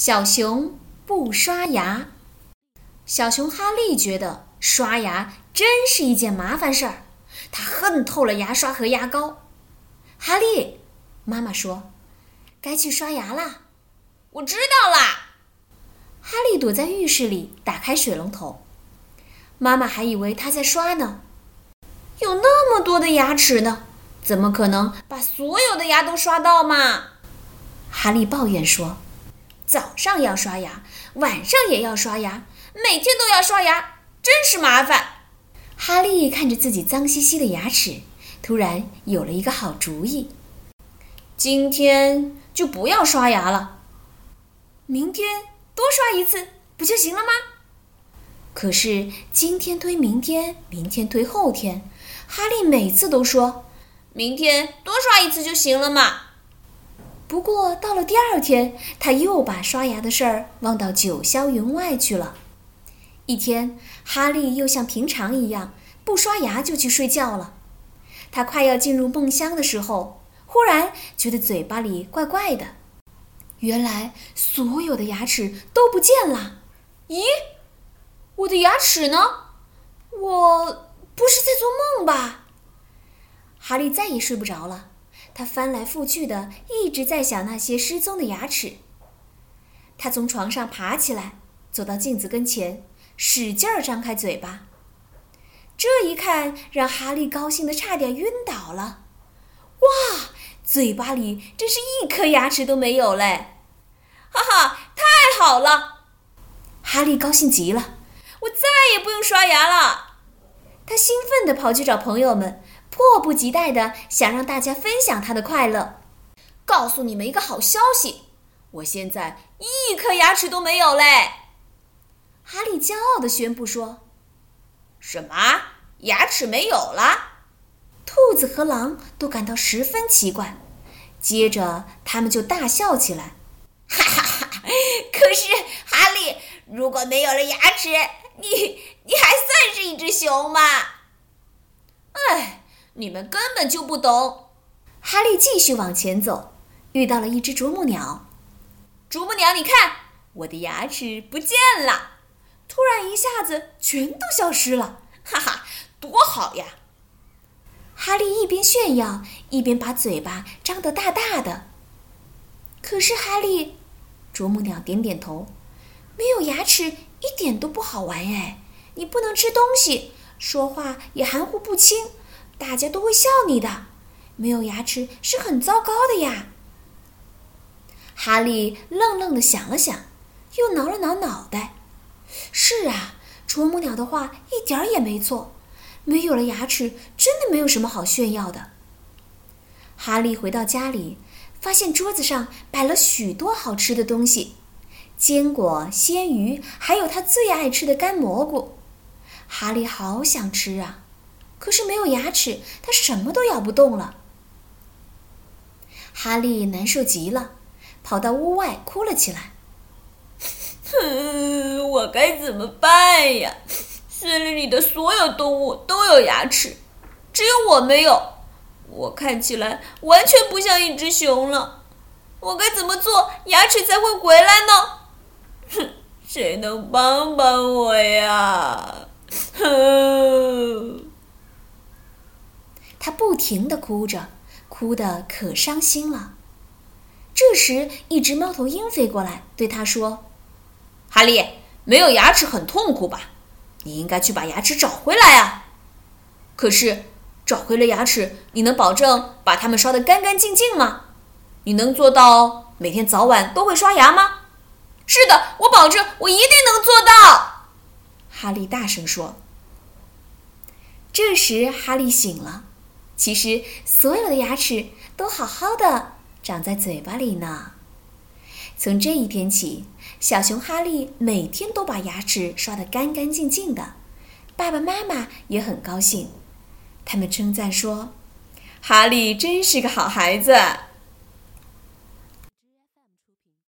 小熊不刷牙。小熊哈利觉得刷牙真是一件麻烦事儿，他恨透了牙刷和牙膏。哈利，妈妈说：“该去刷牙啦。”我知道啦。哈利躲在浴室里，打开水龙头。妈妈还以为他在刷呢。有那么多的牙齿呢，怎么可能把所有的牙都刷到嘛？哈利抱怨说：“早上要刷牙，晚上也要刷牙，每天都要刷牙，真是麻烦。”哈利看着自己脏兮兮的牙齿，突然有了一个好主意：今天就不要刷牙了，明天多刷一次不就行了吗？可是今天推明天，明天推后天，哈利每次都说：“明天多刷一次就行了嘛。”不过到了第二天，他又把刷牙的事儿忘到九霄云外去了。一天，哈利又像平常一样不刷牙就去睡觉了。他快要进入梦乡的时候，忽然觉得嘴巴里怪怪的。原来所有的牙齿都不见了。咦？我的牙齿呢？我不是在做梦吧？哈利再也睡不着了，他翻来覆去的，一直在想那些失踪的牙齿。他从床上爬起来，走到镜子跟前，使劲儿张开嘴巴。这一看，让哈利高兴的差点晕倒了。哇，嘴巴里真是一颗牙齿都没有嘞！哈哈，太好了！哈利高兴极了。我再也不用刷牙了，他兴奋地跑去找朋友们，迫不及待地想让大家分享他的快乐。告诉你们一个好消息，我现在一颗牙齿都没有嘞！哈利骄傲地宣布说：“什么？牙齿没有了？”兔子和狼都感到十分奇怪，接着他们就大笑起来：“哈哈哈！可是哈利，如果没有了牙齿……”你你还算是一只熊吗？你们根本就不懂。哈利继续往前走，遇到了一只啄木鸟。啄木鸟，你看，我的牙齿不见了，突然一下子全都消失了。哈哈，多好呀！哈利一边炫耀，一边把嘴巴张得大大的。可是哈利，啄木鸟点点头，没有牙齿。一点都不好玩哎！你不能吃东西，说话也含糊不清，大家都会笑你的。没有牙齿是很糟糕的呀。哈利愣愣的想了想，又挠了挠脑袋。是啊，啄木鸟的话一点儿也没错。没有了牙齿，真的没有什么好炫耀的。哈利回到家里，发现桌子上摆了许多好吃的东西。坚果、鲜鱼，还有他最爱吃的干蘑菇，哈利好想吃啊！可是没有牙齿，它什么都咬不动了。哈利难受极了，跑到屋外哭了起来。哼，我该怎么办呀？森林里的所有动物都有牙齿，只有我没有。我看起来完全不像一只熊了。我该怎么做，牙齿才会回来呢？哼，谁能帮帮我呀？哼！不停的哭着，哭得可伤心了。这时，一只猫头鹰飞过来，对他说：“哈利，没有牙齿很痛苦吧？你应该去把牙齿找回来啊！可是，找回了牙齿，你能保证把它们刷得干干净净吗？你能做到每天早晚都会刷牙吗？”是的，我保证，我一定能做到。哈利大声说。这时，哈利醒了。其实，所有的牙齿都好好的长在嘴巴里呢。从这一天起，小熊哈利每天都把牙齿刷得干干净净的。爸爸妈妈也很高兴，他们称赞说：“哈利真是个好孩子。”